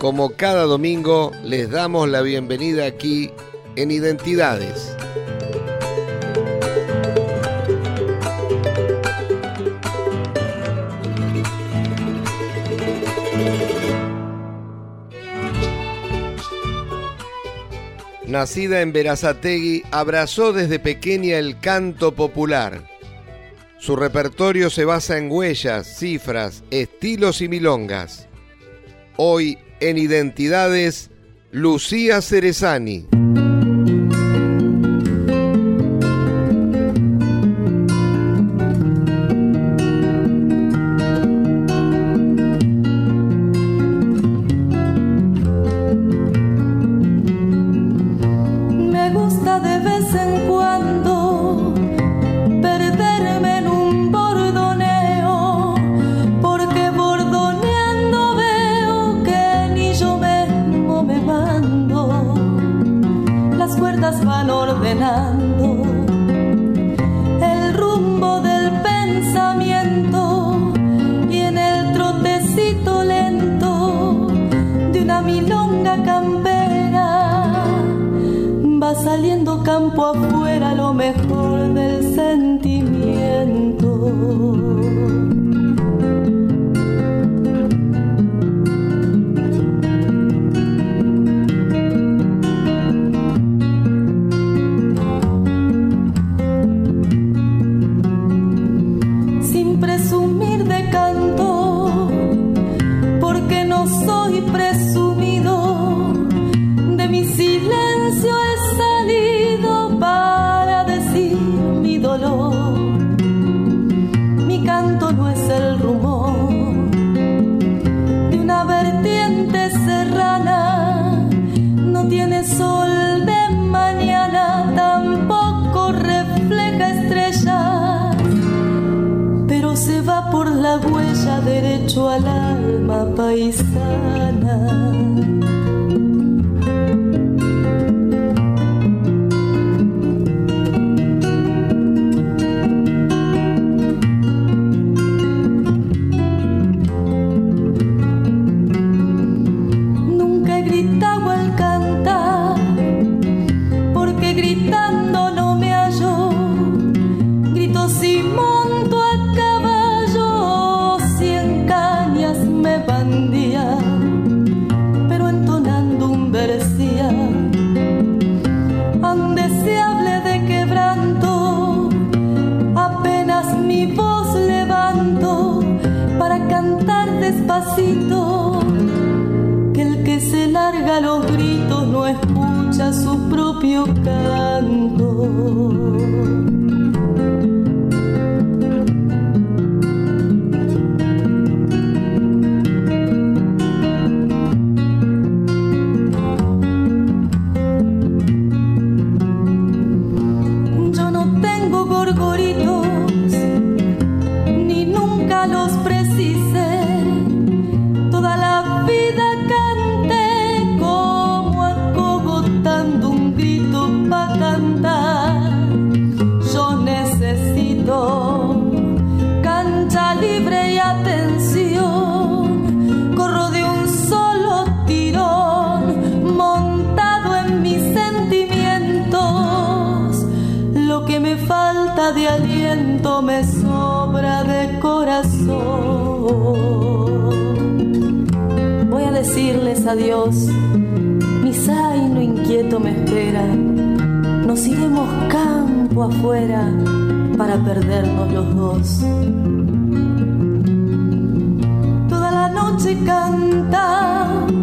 Como cada domingo, les damos la bienvenida aquí en Identidades. Nacida en Verazategui, abrazó desde pequeña el canto popular. Su repertorio se basa en huellas, cifras, estilos y milongas. Hoy en Identidades, Lucía Cerezani. Con el alma estremecida, que el canto es la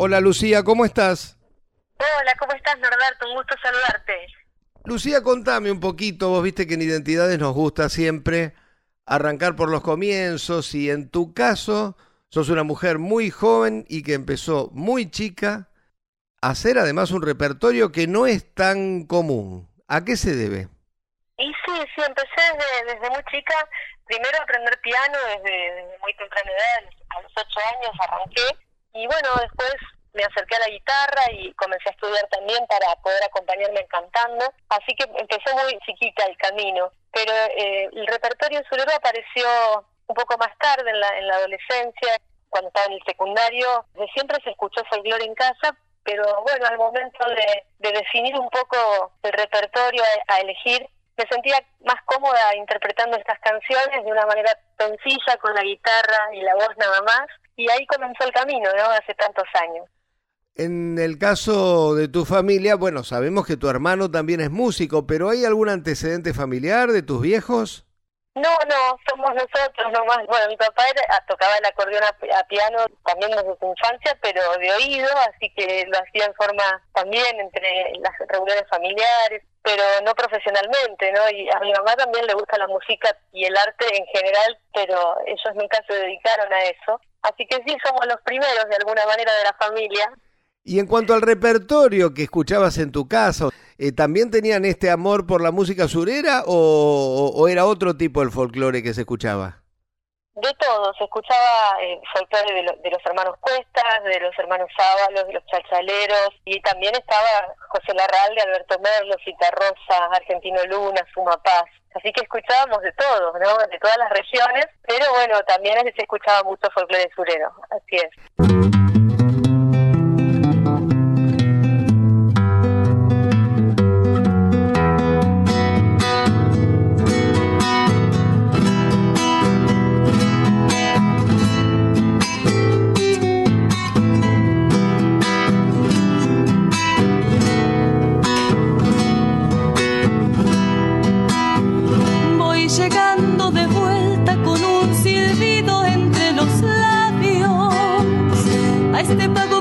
Hola Lucía, ¿cómo estás? Hola, ¿cómo estás Norberto? Un gusto saludarte. Lucía, contame un poquito, vos viste que en Identidades nos gusta siempre arrancar por los comienzos y en tu caso sos una mujer muy joven y que empezó muy chica a hacer además un repertorio que no es tan común. ¿A qué se debe? Y sí, sí, empecé desde, muy chica, primero a aprender piano desde, muy temprana edad, a los ocho años arranqué, y bueno, después me acerqué a la guitarra y comencé a estudiar también para poder acompañarme cantando, así que empezó muy chiquita el camino, pero eh, el repertorio surero apareció un poco más tarde en la, en la adolescencia, cuando estaba en el secundario, de siempre se escuchó folclore en casa, pero bueno, al momento de, definir un poco el repertorio a, elegir, me sentía más cómoda interpretando estas canciones de una manera sencilla, con la guitarra y la voz nada más, y ahí comenzó el camino, ¿no? Hace tantos años. En el caso de tu familia, bueno, sabemos que tu hermano también es músico, pero ¿hay algún antecedente familiar de tus viejos? No, no, somos nosotros nomás. Bueno, mi papá era, tocaba el acordeón a, piano también desde su infancia, pero de oído, así que lo hacía en forma también entre las reuniones familiares, pero no profesionalmente, ¿no? Y a mi mamá también le gusta la música y el arte en general, pero ellos nunca se dedicaron a eso. Así que sí, somos los primeros de alguna manera de la familia. Y en cuanto al repertorio que escuchabas en tu casa, eh, ¿también tenían este amor por la música surera o, era otro tipo el folclore que se escuchaba? De todo, se escuchaba el folclore de, los hermanos Cuestas, de los hermanos Sábalos, de los chalchaleros, y también estaba José Larralde, Alberto Merlo, Cita Rosa, Argentino Luna, Suma Paz. Así que escuchábamos de todo, ¿no? De todas las regiones, pero bueno, también se escuchaba mucho folclore surero, así es. llegando de vuelta con un silbido entre los labios. A este pago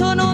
pasando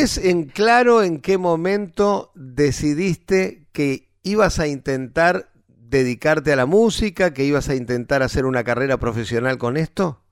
¿Tenés en claro en qué momento decidiste que ibas a intentar dedicarte a la música, que ibas a intentar hacer una carrera profesional con esto?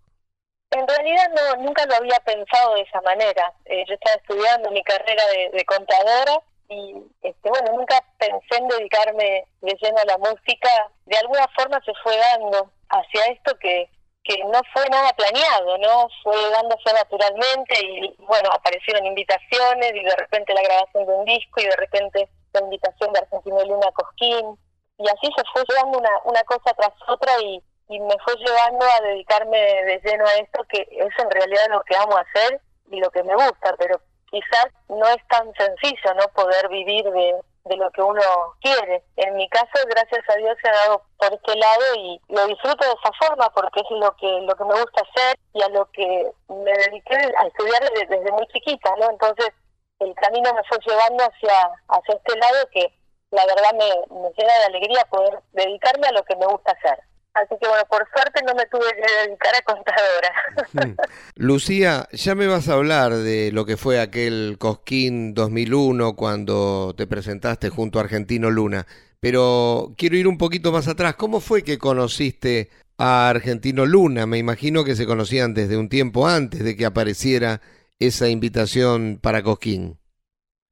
En realidad no, nunca lo había pensado de esa manera. Eh, yo estaba estudiando mi carrera de, contadora y este, bueno, nunca pensé en dedicarme de lleno a la música. De alguna forma se fue dando hacia esto que, que no fue nada planeado, ¿no? Fue dándose naturalmente y bueno, aparecieron invitaciones y de repente la grabación de un disco y de repente la invitación de Argentina Luna Cosquín y así se fue llevando una, una cosa tras otra y, y me fue llevando a dedicarme de lleno a esto, que es en realidad lo que amo hacer y lo que me gusta, pero quizás no es tan sencillo no poder vivir de, de lo que uno quiere. En mi caso, gracias a Dios se ha dado por este lado y lo disfruto de esa forma porque es lo que lo que me gusta hacer y a lo que me dediqué a estudiar desde, muy chiquita, ¿no? Entonces, el camino me fue llevando hacia hacia este lado que la verdad me, me llena de alegría poder dedicarme a lo que me gusta hacer. Así que bueno, por suerte no me tuve que dedicar a contadora. Lucía, ya me vas a hablar de lo que fue aquel Cosquín 2001 cuando te presentaste junto a Argentino Luna, pero quiero ir un poquito más atrás. ¿Cómo fue que conociste a Argentino Luna? Me imagino que se conocían desde un tiempo antes de que apareciera esa invitación para Cosquín.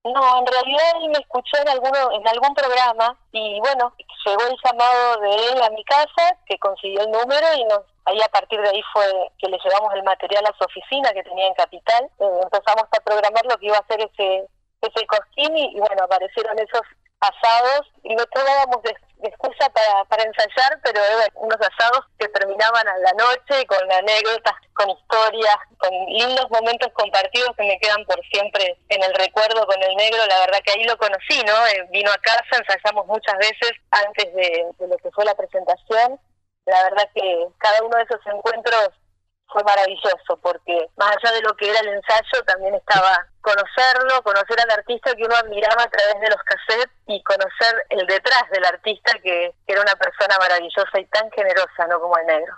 No, en realidad él me escuchó en, alguno, en algún programa y bueno, llegó el llamado de él a mi casa, que consiguió el número y nos, ahí a partir de ahí fue que le llevamos el material a su oficina que tenía en Capital. Eh, empezamos a programar lo que iba a ser ese, ese cosquín y bueno, aparecieron esos asados y no tomábamos de, excusa para, para ensayar, pero eran unos asados que terminaban a la noche con anécdotas, con historias, con lindos momentos compartidos que me quedan por siempre en el recuerdo con el negro. La verdad que ahí lo conocí, ¿no? Eh, vino a casa, ensayamos muchas veces antes de, de lo que fue la presentación. La verdad que cada uno de esos encuentros fue maravilloso porque más allá de lo que era el ensayo también estaba conocerlo, conocer al artista que uno admiraba a través de los cassettes y conocer el detrás del artista que, que era una persona maravillosa y tan generosa, no como el negro.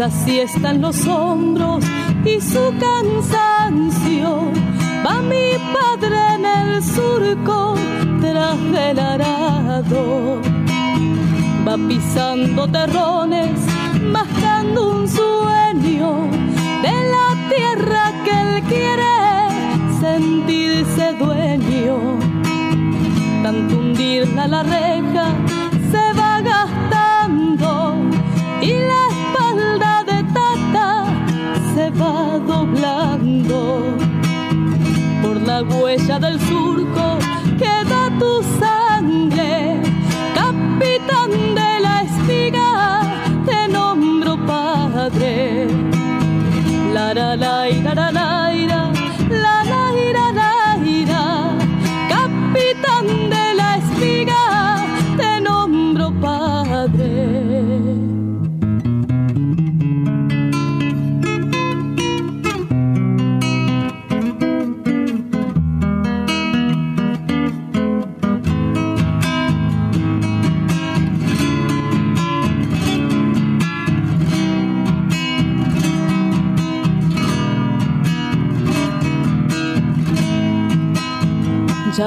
La siesta en los hombros y su cansancio. Va mi padre en el surco tras del arado. Va pisando terrones, mascando un sueño de la tierra que él quiere sentirse dueño. Tanto hundirla la reja va doblando por la huella del surco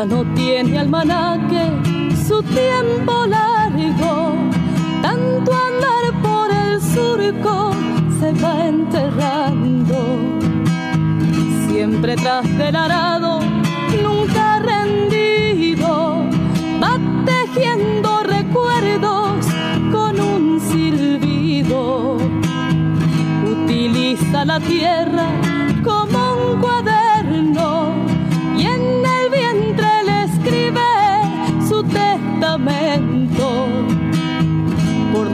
no tiene almanaque su tiempo largo, tanto andar por el surco se va enterrando. Siempre tras del arado, nunca rendido, va tejiendo recuerdos con un silbido. Utiliza la tierra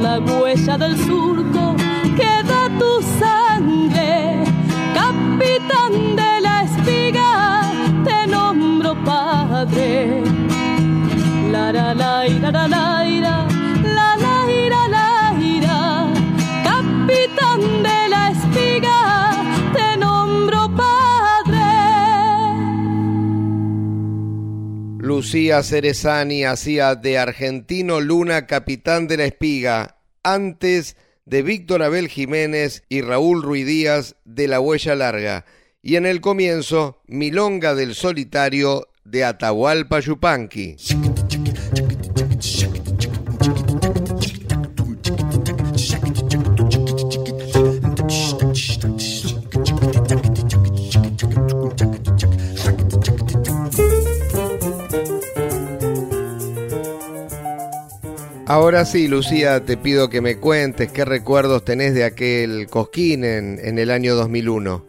la huella del surco queda tu sangre, capitán de la espiga, te nombro padre. La la la la la la la capitán de la espiga, te nombro padre. Lucía Cerezani hacía de argentino Luna capitán de la espiga antes de Víctor Abel Jiménez y Raúl Ruidías de La Huella Larga y en el comienzo Milonga del Solitario de Atahualpa Yupanqui. Ahora sí, Lucía, te pido que me cuentes qué recuerdos tenés de aquel cosquín en, en el año 2001.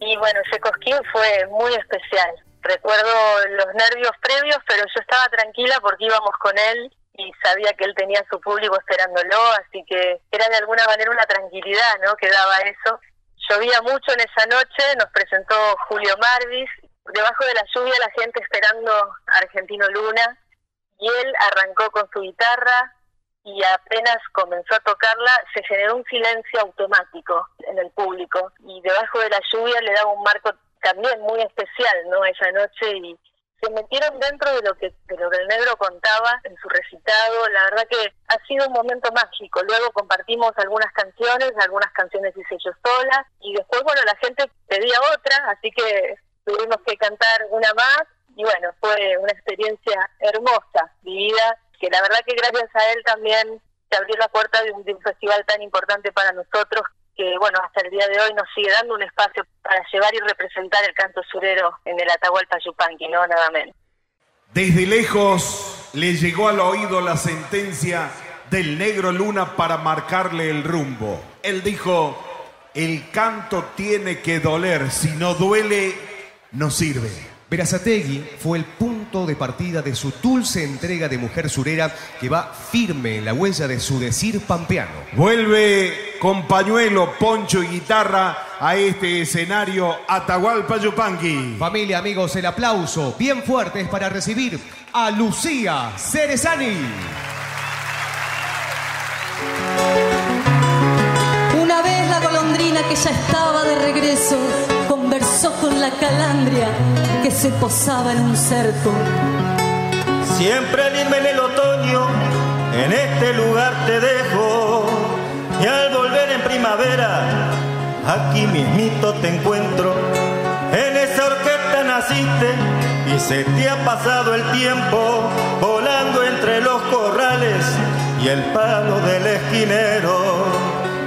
Y bueno, ese cosquín fue muy especial. Recuerdo los nervios previos, pero yo estaba tranquila porque íbamos con él y sabía que él tenía su público esperándolo, así que era de alguna manera una tranquilidad, ¿no? Que daba eso. Llovía mucho en esa noche, nos presentó Julio Marvis, debajo de la lluvia la gente esperando a Argentino Luna, y él arrancó con su guitarra y apenas comenzó a tocarla se generó un silencio automático en el público. Y debajo de la lluvia le daba un marco también muy especial no esa noche y se metieron dentro de lo que de lo que el negro contaba en su recitado. La verdad que ha sido un momento mágico. Luego compartimos algunas canciones algunas canciones hice yo sola y después bueno la gente pedía otra así que tuvimos que cantar una más y bueno, fue una experiencia hermosa, vivida, que la verdad que gracias a él también se abrió la puerta de un, festival tan importante para nosotros que bueno, hasta el día de hoy nos sigue dando un espacio para llevar y representar el canto surero en el Atahualpa Yupanqui, no nada menos. Desde lejos le llegó al oído la sentencia del negro Luna para marcarle el rumbo. Él dijo, el canto tiene que doler, si no duele, no sirve. Verazategui fue el punto de partida de su dulce entrega de mujer surera que va firme en la huella de su decir pampeano. Vuelve con pañuelo, poncho y guitarra a este escenario Atahualpa Yupanqui. Familia, amigos, el aplauso bien fuerte es para recibir a Lucía Cerezani. Una vez la golondrina que ya estaba de regreso conversó con la calandria que se posaba en un cerco. Siempre al irme en el otoño, en este lugar te dejo. Y al volver en primavera, aquí mismito te encuentro. En esa orquesta naciste y se te ha pasado el tiempo volando entre los corrales y el palo del esquinero.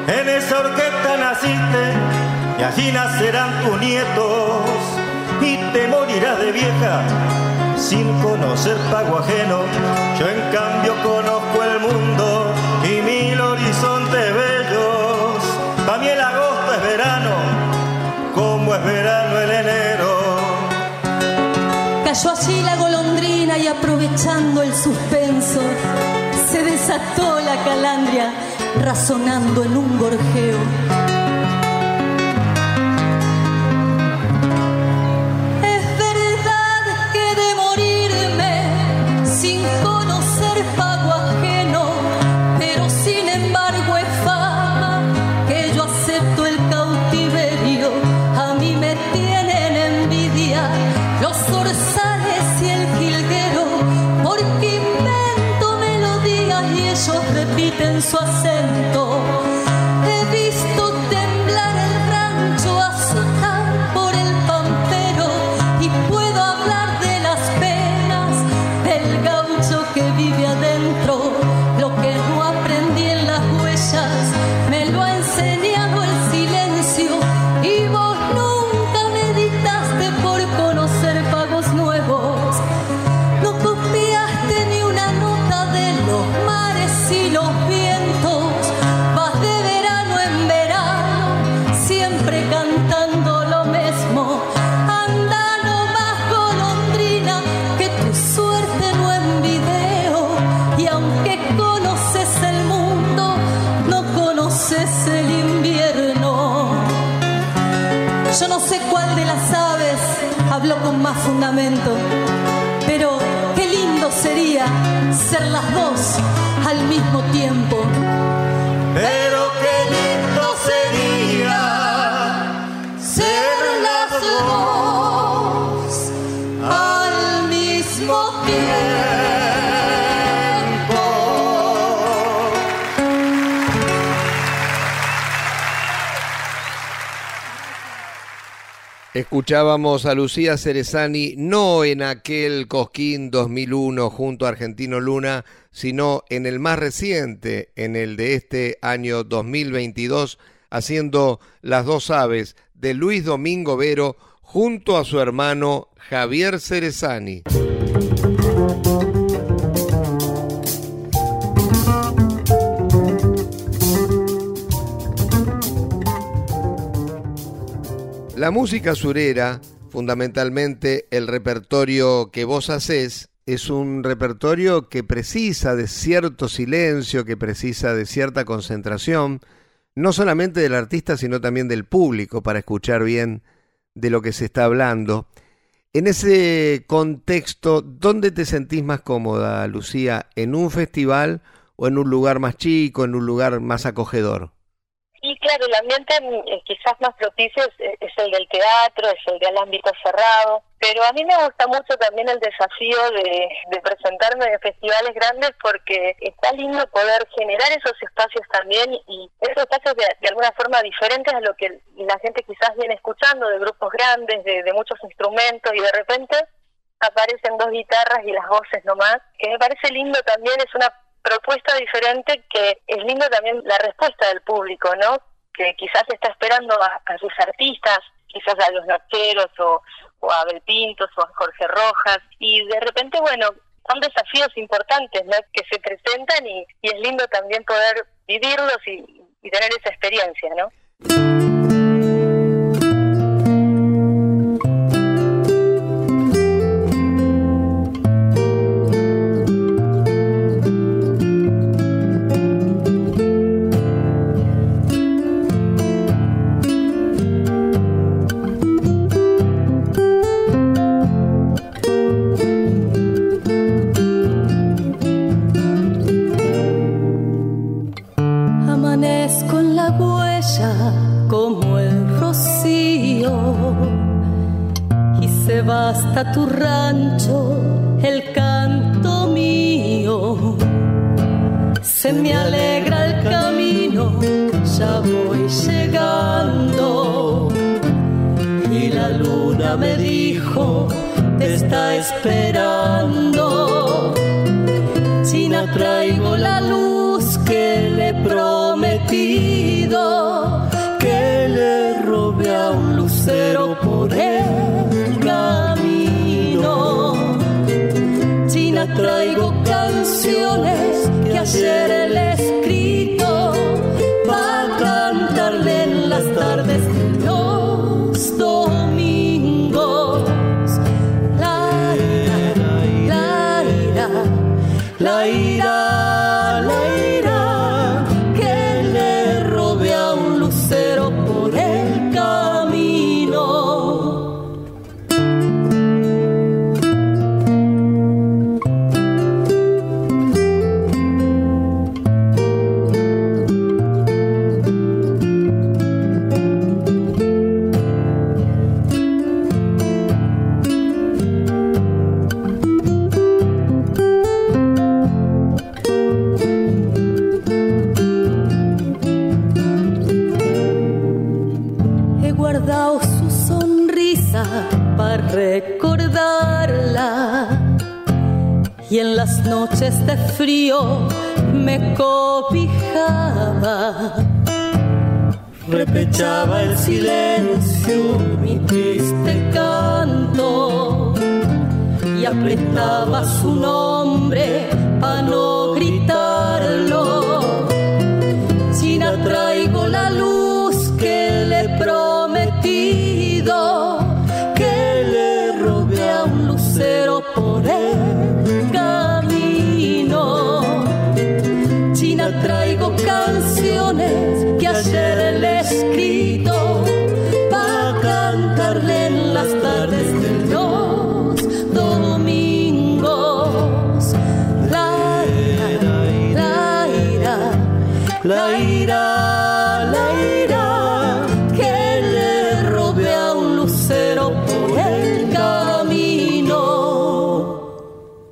En esa orquesta naciste y allí nacerán tus nietos y te morirás de vieja sin conocer pago ajeno. Yo en cambio conozco el mundo y mil horizontes bellos. Para mí el agosto es verano, como es verano el enero. Cayó allí la golondrina y aprovechando el suspenso, se desató la calandria razonando en un gorjeo. Escuchábamos a Lucía Cerezani no en aquel Cosquín 2001 junto a Argentino Luna, sino en el más reciente, en el de este año 2022, haciendo Las dos aves de Luis Domingo Vero junto a su hermano Javier Cerezani. La música surera, fundamentalmente el repertorio que vos haces, es un repertorio que precisa de cierto silencio, que precisa de cierta concentración, no solamente del artista, sino también del público, para escuchar bien de lo que se está hablando. En ese contexto, ¿dónde te sentís más cómoda, Lucía? ¿En un festival o en un lugar más chico, en un lugar más acogedor? Claro, el ambiente eh, quizás más propicio es, el del teatro, es el del ámbito cerrado, pero a mí me gusta mucho también el desafío de, presentarme en festivales grandes porque está lindo poder generar esos espacios también y esos espacios de, alguna forma diferentes a lo que la gente quizás viene escuchando de grupos grandes, de, de muchos instrumentos y de repente aparecen dos guitarras y las voces nomás, que me parece lindo también, es una propuesta diferente que es lindo también la respuesta del público, ¿no? Que quizás está esperando a, sus artistas, quizás a los nocheros o, a Abel Pintos o a Jorge Rojas y de repente, bueno, son desafíos importantes ¿no? que se presentan y, es lindo también poder vivirlos y, y tener esa experiencia, ¿no? La Damasco La ira, la ira que le robe a un lucero por el camino.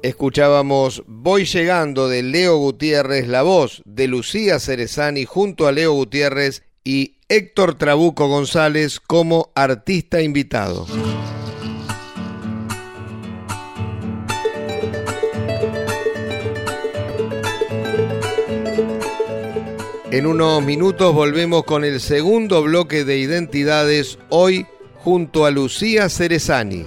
Escuchábamos Voy llegando de Leo Gutiérrez, la voz de Lucía Cerezani junto a Leo Gutiérrez y Héctor Trabuco González como artista invitado. En unos minutos volvemos con el segundo bloque de identidades, hoy junto a Lucía Cerezani.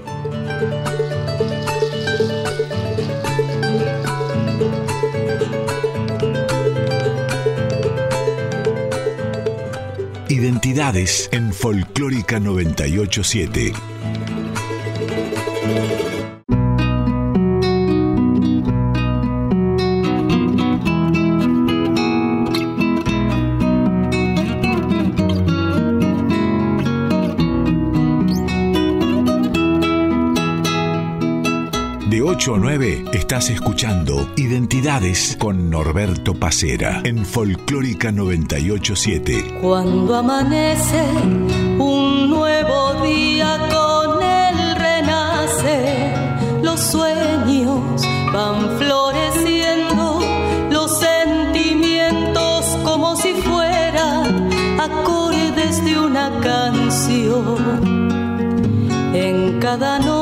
Identidades en Folclórica 987. 9. Estás escuchando Identidades con Norberto Pacera en Folclórica 987. Cuando amanece un nuevo día con el renace, los sueños van floreciendo, los sentimientos como si fueran acordes de una canción. En cada noche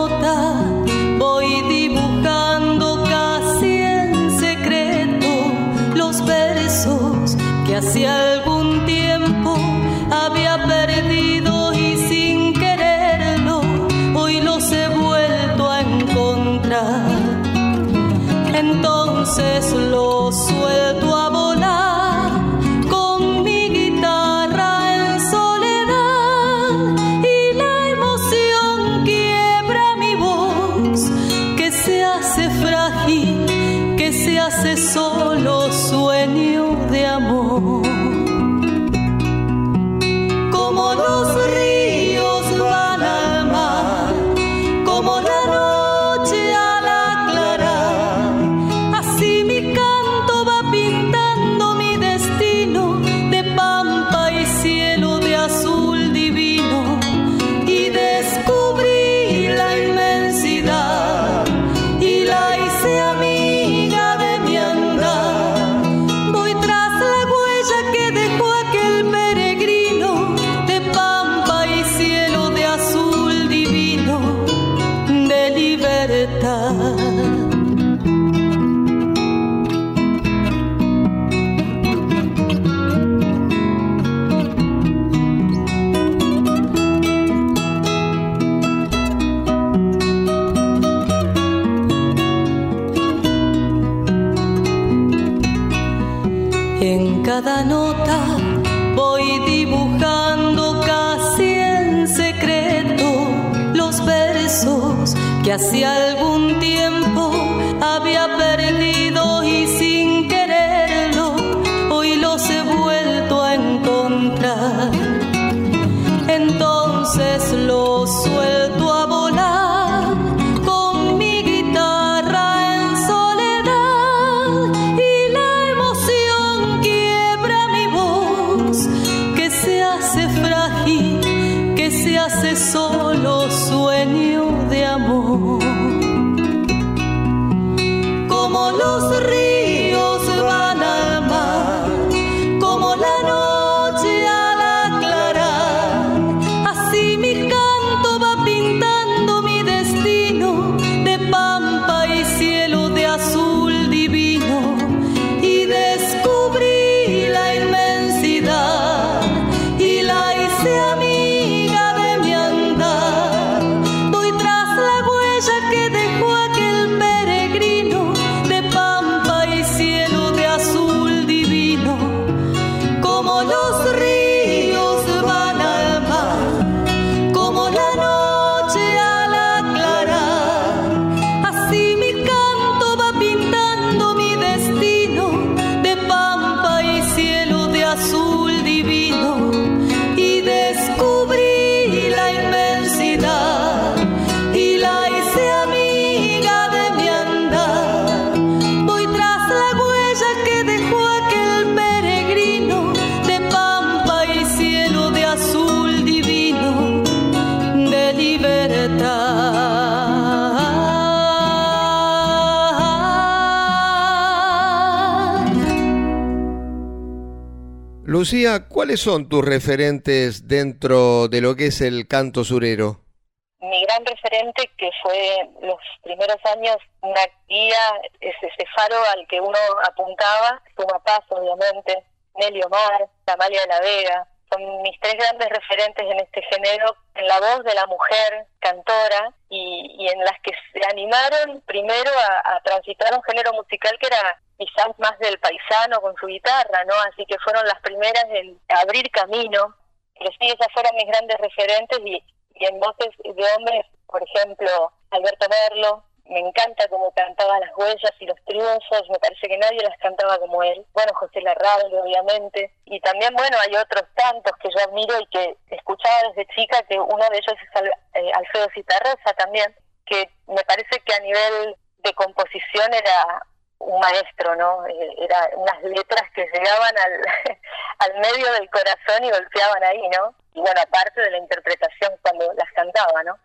En cada nota voy dibujando casi en secreto los versos que hace algún tiempo Lucía, ¿cuáles son tus referentes dentro de lo que es el canto surero? Mi gran referente, que fue los primeros años una guía, es ese faro al que uno apuntaba, Paz, obviamente, Nelly Omar, Amalia de la Vega, son mis tres grandes referentes en este género, en la voz de la mujer cantora y, en las que se animaron primero a, transitar un género musical que era quizás más del paisano con su guitarra, ¿no? Así que fueron las primeras en abrir camino. Pero sí, esas fueron mis grandes referentes y, y en voces de hombres, por ejemplo, Alberto Merlo, me encanta cómo cantaba las huellas y los triunfos, me parece que nadie las cantaba como él. Bueno, José Larralde, obviamente. Y también, bueno, hay otros tantos que yo admiro y que escuchaba desde chica, que uno de ellos es eh, Alfredo Citarrosa también, que me parece que a nivel de composición era un maestro, ¿no? Eh, era unas letras que llegaban al, al medio del corazón y golpeaban ahí, ¿no? Y bueno, aparte de la interpretación cuando las cantaba, ¿no?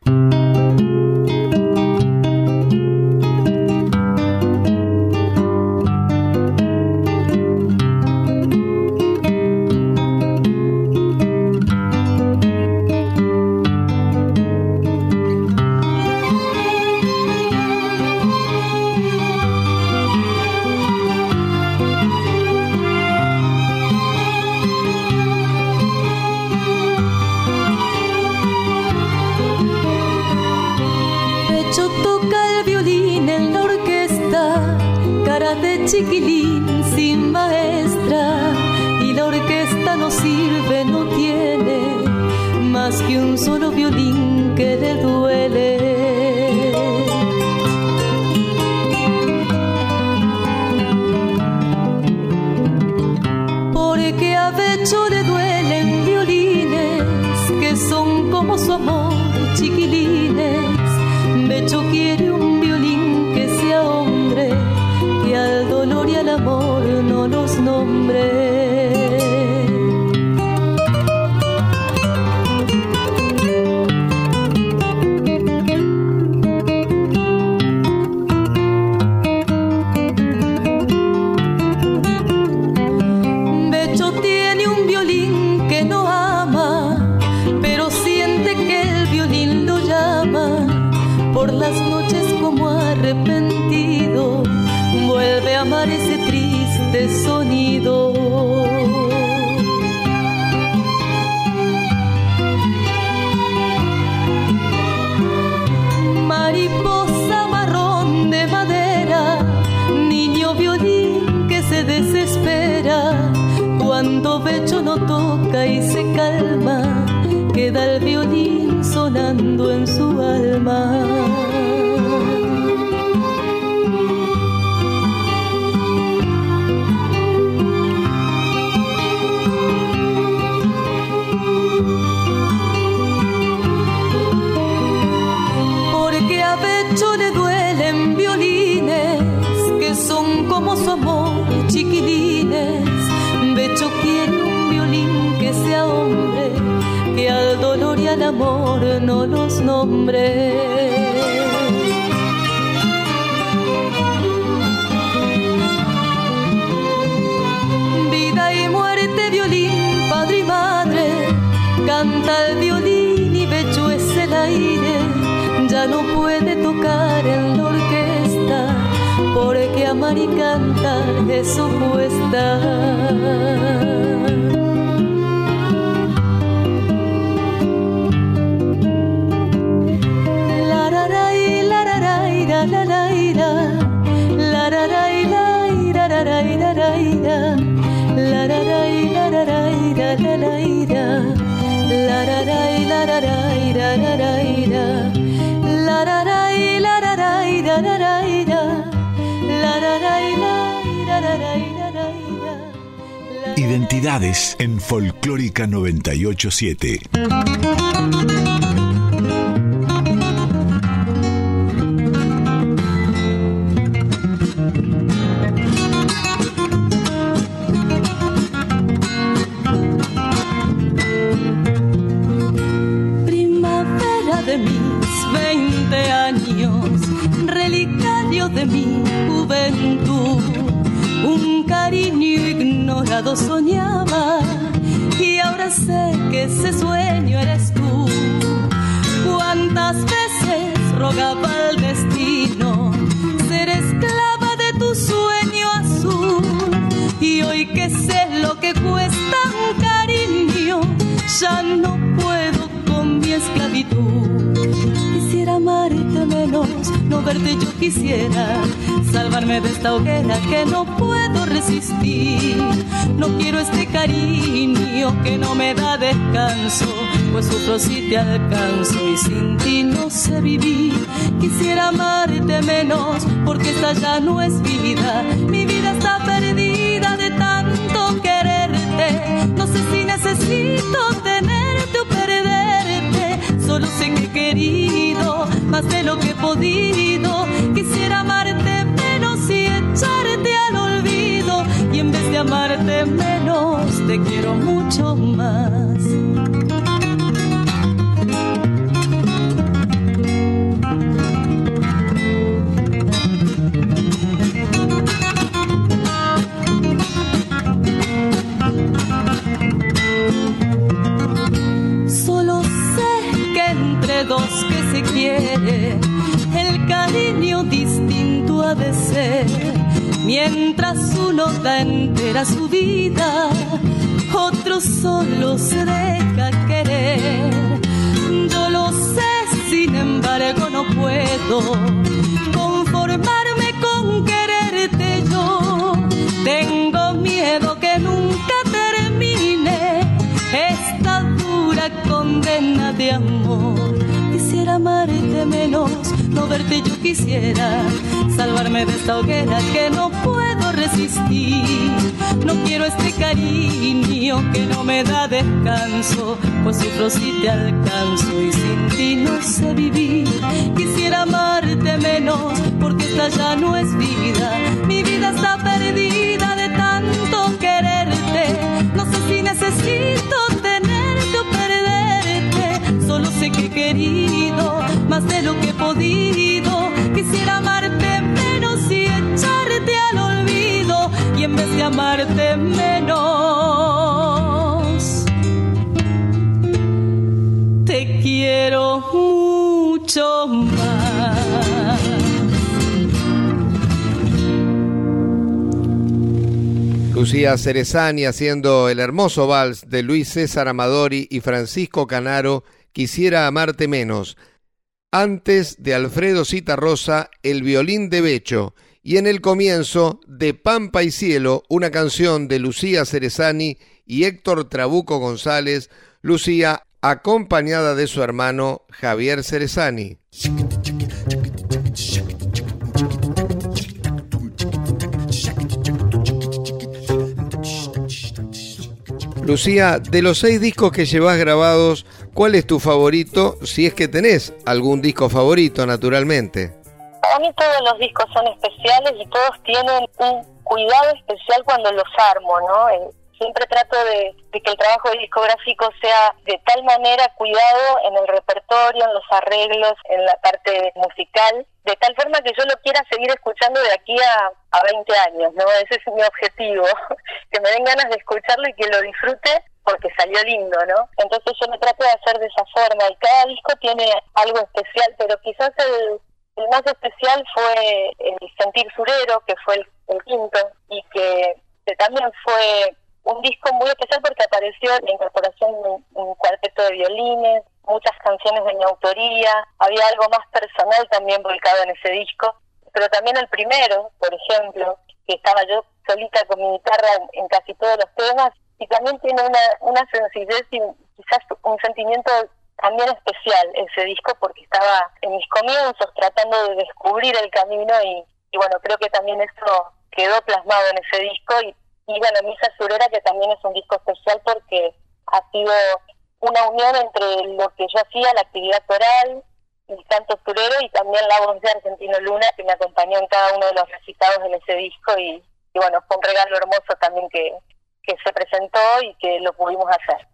En Folclórica 987. Amarte menos te quiero mucho más. Solo sé que entre dos que se quiere, el cariño distinto ha de ser. Mientras uno da entera su vida, otro solo se deja querer. Yo lo sé, sin embargo no puedo conformarme con quererte yo. Tengo miedo que nunca termine esta dura condena de amor. Quisiera amarte menos, no verte yo quisiera, salvarme de esta hoguera que no puedo resistir. No quiero este cariño que no me da descanso, pues sufro si te alcanzo y sin ti no sé vivir. Quisiera amarte menos, porque esta ya no es vida, mi vida está perdida de tanto quererte. No sé si necesito sé que he querido más de lo que he podido. Quisiera amarte menos y echarte al olvido, y en vez de amarte menos, te quiero mucho más. Lucía Cerezani haciendo el hermoso vals de Luis César Amadori y Francisco Canaro, Quisiera amarte menos. Antes de Alfredo Citarrosa, El violín de Becho. Y en el comienzo, De Pampa y Cielo, una canción de Lucía Cerezani y Héctor Trabuco González, Lucía acompañada de su hermano Javier Cerezani. Lucía, de los seis discos que llevas grabados, ¿cuál es tu favorito? Si es que tenés algún disco favorito, naturalmente. Para mí todos los discos son especiales y todos tienen un cuidado especial cuando los armo, ¿no? Eh, siempre trato de, de, que el trabajo discográfico sea de tal manera cuidado en el repertorio, en los arreglos, en la parte musical, de tal forma que yo lo quiera seguir escuchando de aquí a, a 20 años, ¿no? Ese es mi objetivo, que me den ganas de escucharlo y que lo disfrute porque salió lindo, ¿no? Entonces yo me trato de hacer de esa forma y cada disco tiene algo especial, pero quizás el, el más especial fue el Sentir Surero, que fue el, quinto, y que, también fue un disco muy especial porque apareció la incorporación de un, cuarteto de violines, muchas canciones de mi autoría, había algo más personal también volcado en ese disco, pero también el primero, por ejemplo, que estaba yo solita con mi guitarra en casi todos los temas, y también tiene una, una sencillez y quizás un sentimiento también especial ese disco porque estaba en mis comienzos tratando de descubrir el camino y, bueno, creo que también eso quedó plasmado en ese disco y y bueno, Misa Surera, que también es un disco especial porque ha sido una unión entre lo que yo hacía, la actividad coral, el canto surero y también la voz de Argentino Luna, que me acompañó en cada uno de los recitados en ese disco y, y bueno, fue un regalo hermoso también que, que se presentó y que lo pudimos hacer.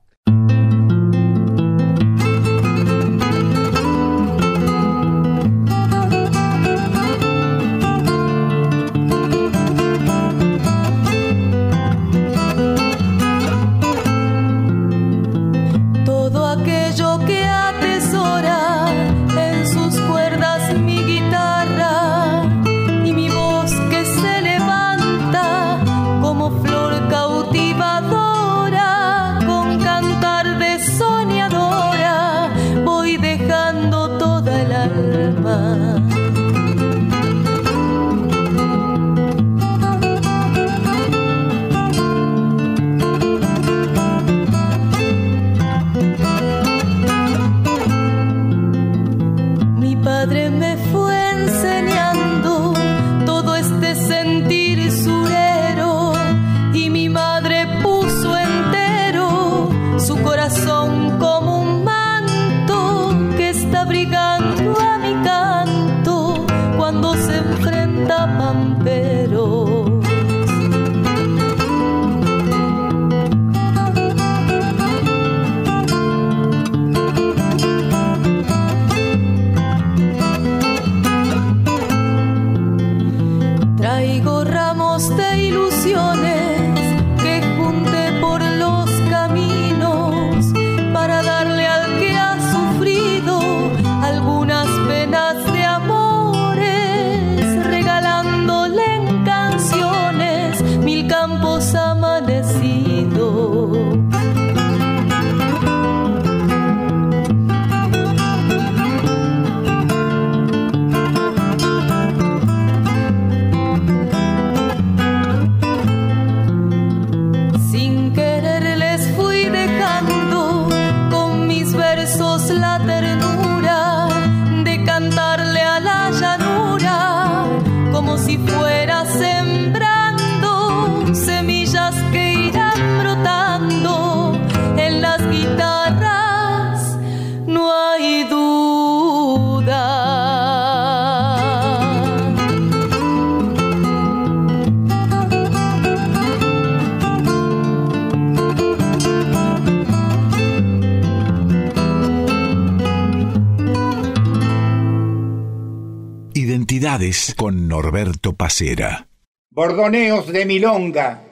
Identidades con Norberto Pacera. Bordoneos de milonga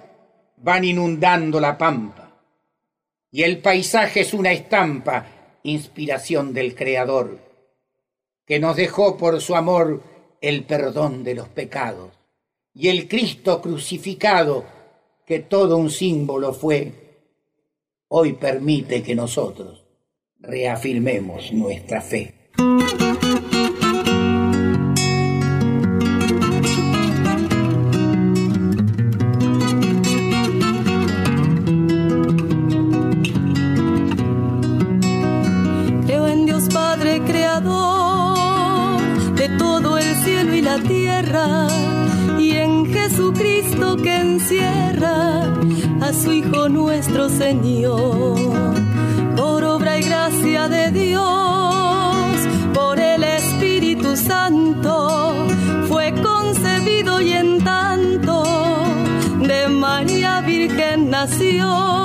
van inundando la pampa. Y el paisaje es una estampa, inspiración del Creador, que nos dejó por su amor el perdón de los pecados. Y el Cristo crucificado, que todo un símbolo fue, hoy permite que nosotros reafirmemos nuestra fe. Señor. Por obra y gracia de Dios, por el Espíritu Santo, fue concebido y en tanto de María Virgen nació,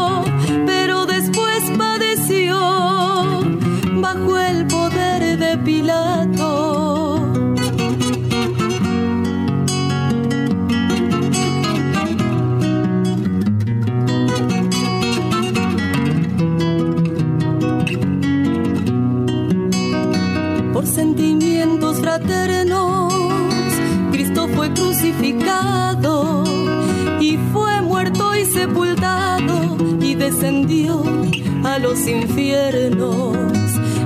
fraternos, Cristo fue crucificado y fue muerto y sepultado y descendió a los infiernos.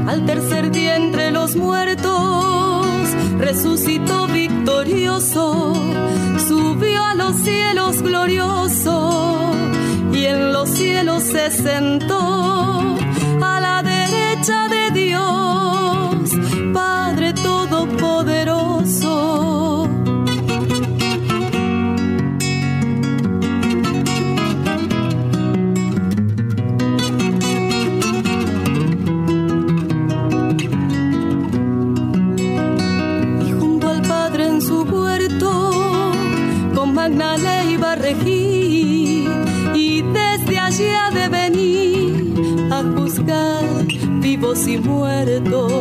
Al tercer día entre los muertos, resucitó victorioso, subió a los cielos glorioso y en los cielos se sentó a la derecha de vivos y muertos.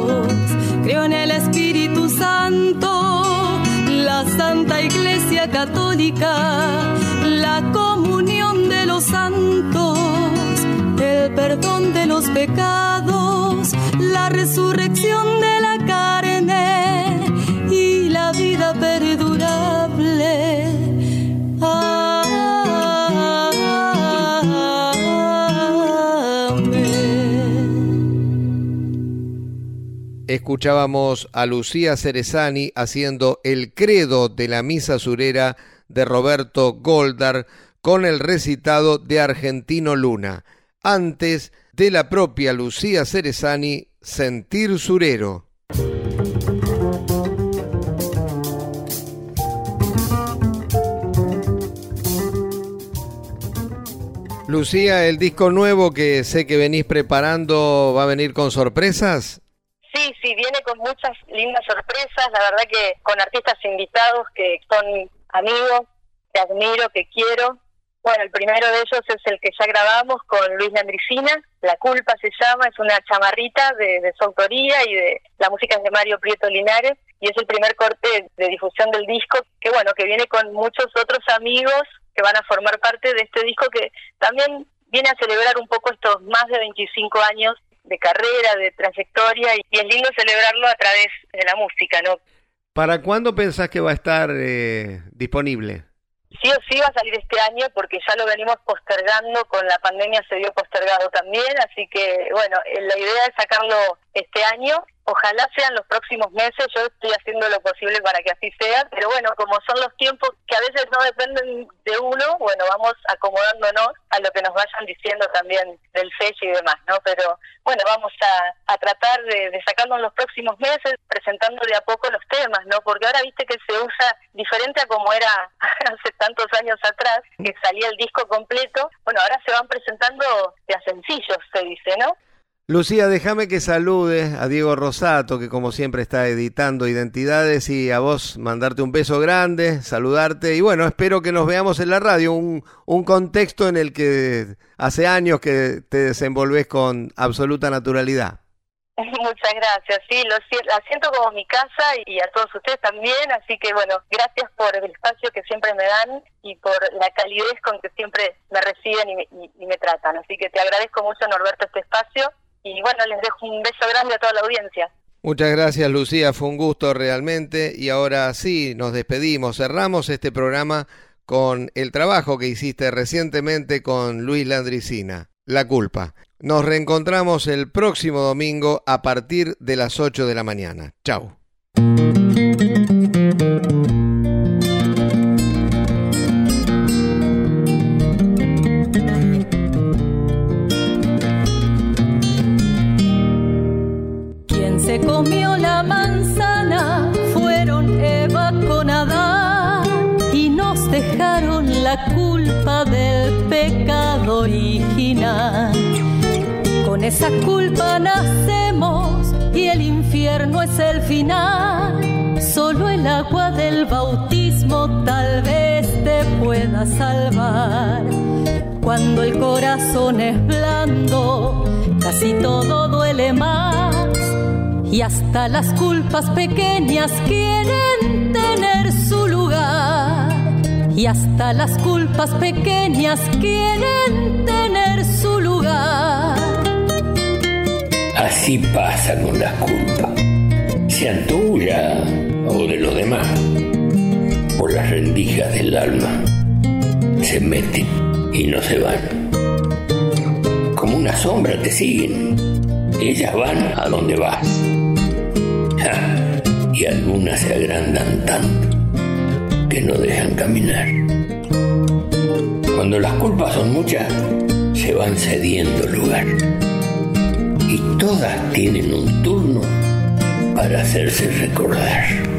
Creo en el Espíritu Santo, la Santa Iglesia Católica, la comunión de los santos, el perdón de los pecados, la resurrección escuchábamos a Lucía Cerezani haciendo el credo de la misa surera de Roberto Goldar con el recitado de Argentino Luna. Antes de la propia Lucía Cerezani, Sentir Surero. Lucía, el disco nuevo que sé que venís preparando va a venir con sorpresas. Sí, sí, viene con muchas lindas sorpresas, la verdad que con artistas invitados que son amigos, que admiro, que quiero. Bueno, el primero de ellos es el que ya grabamos con Luis Landricina, La Culpa se llama, es una chamarrita de, de su autoría y de la música es de Mario Prieto Linares y es el primer corte de difusión del disco que bueno, que viene con muchos otros amigos que van a formar parte de este disco que también viene a celebrar un poco estos más de 25 años de carrera, de trayectoria, y es lindo celebrarlo a través de la música, ¿no? ¿Para cuándo pensás que va a estar eh, disponible? Sí o sí va a salir este año porque ya lo venimos postergando, con la pandemia se vio postergado también, así que bueno, eh, la idea es sacarlo este año Ojalá sean los próximos meses, yo estoy haciendo lo posible para que así sea, pero bueno, como son los tiempos que a veces no dependen de uno, bueno, vamos acomodándonos a lo que nos vayan diciendo también del sello y demás, ¿no? Pero bueno, vamos a, tratar de, de sacarlo en los próximos meses, presentando de a poco los temas, ¿no? Porque ahora viste que se usa diferente a como era hace tantos años atrás, que salía el disco completo, bueno, ahora se van presentando de a sencillos, se dice, ¿no? Lucía, déjame que salude a Diego Rosato, que como siempre está editando Identidades, y a vos mandarte un beso grande, saludarte, y bueno, espero que nos veamos en la radio, un, un contexto en el que hace años que te desenvolves con absoluta naturalidad. Muchas gracias, sí, lo siento como mi casa y a todos ustedes también, así que bueno, gracias por el espacio que siempre me dan y por la calidez con que siempre me reciben y y me tratan, así que te agradezco mucho Norberto este espacio y bueno, les dejo un beso grande a toda la audiencia. Muchas gracias Lucía, fue un gusto realmente y ahora sí, nos despedimos, cerramos este programa con el trabajo que hiciste recientemente con Luis Landricina, La culpa. Nos reencontramos el próximo domingo a partir de las 8 de la mañana. Chao. La culpa del pecado original. Con esa culpa nacemos y el infierno es el final. Solo el agua del bautismo tal vez te pueda salvar. Cuando el corazón es blando, casi todo duele más y hasta las culpas pequeñas quieren tener su lugar. Y hasta las culpas pequeñas quieren tener su lugar. Así pasa con las culpas, sean tuya o de los demás. Por las rendijas del alma se meten y no se van. Como una sombra te siguen, ellas van a donde vas y algunas se agrandan tanto que no dejan caminar. Cuando las culpas son muchas, se van cediendo lugar. Y todas tienen un turno para hacerse recordar.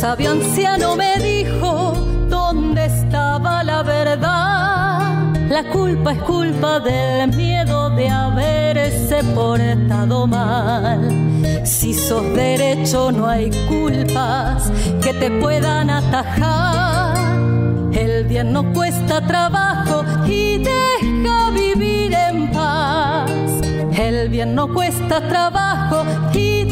Sabio anciano me dijo dónde estaba la verdad. La culpa es culpa del miedo de haberse portado mal. Si sos derecho no hay culpas que te puedan atajar el bien no cuesta trabajo y deja vivir en paz. El bien no cuesta trabajo y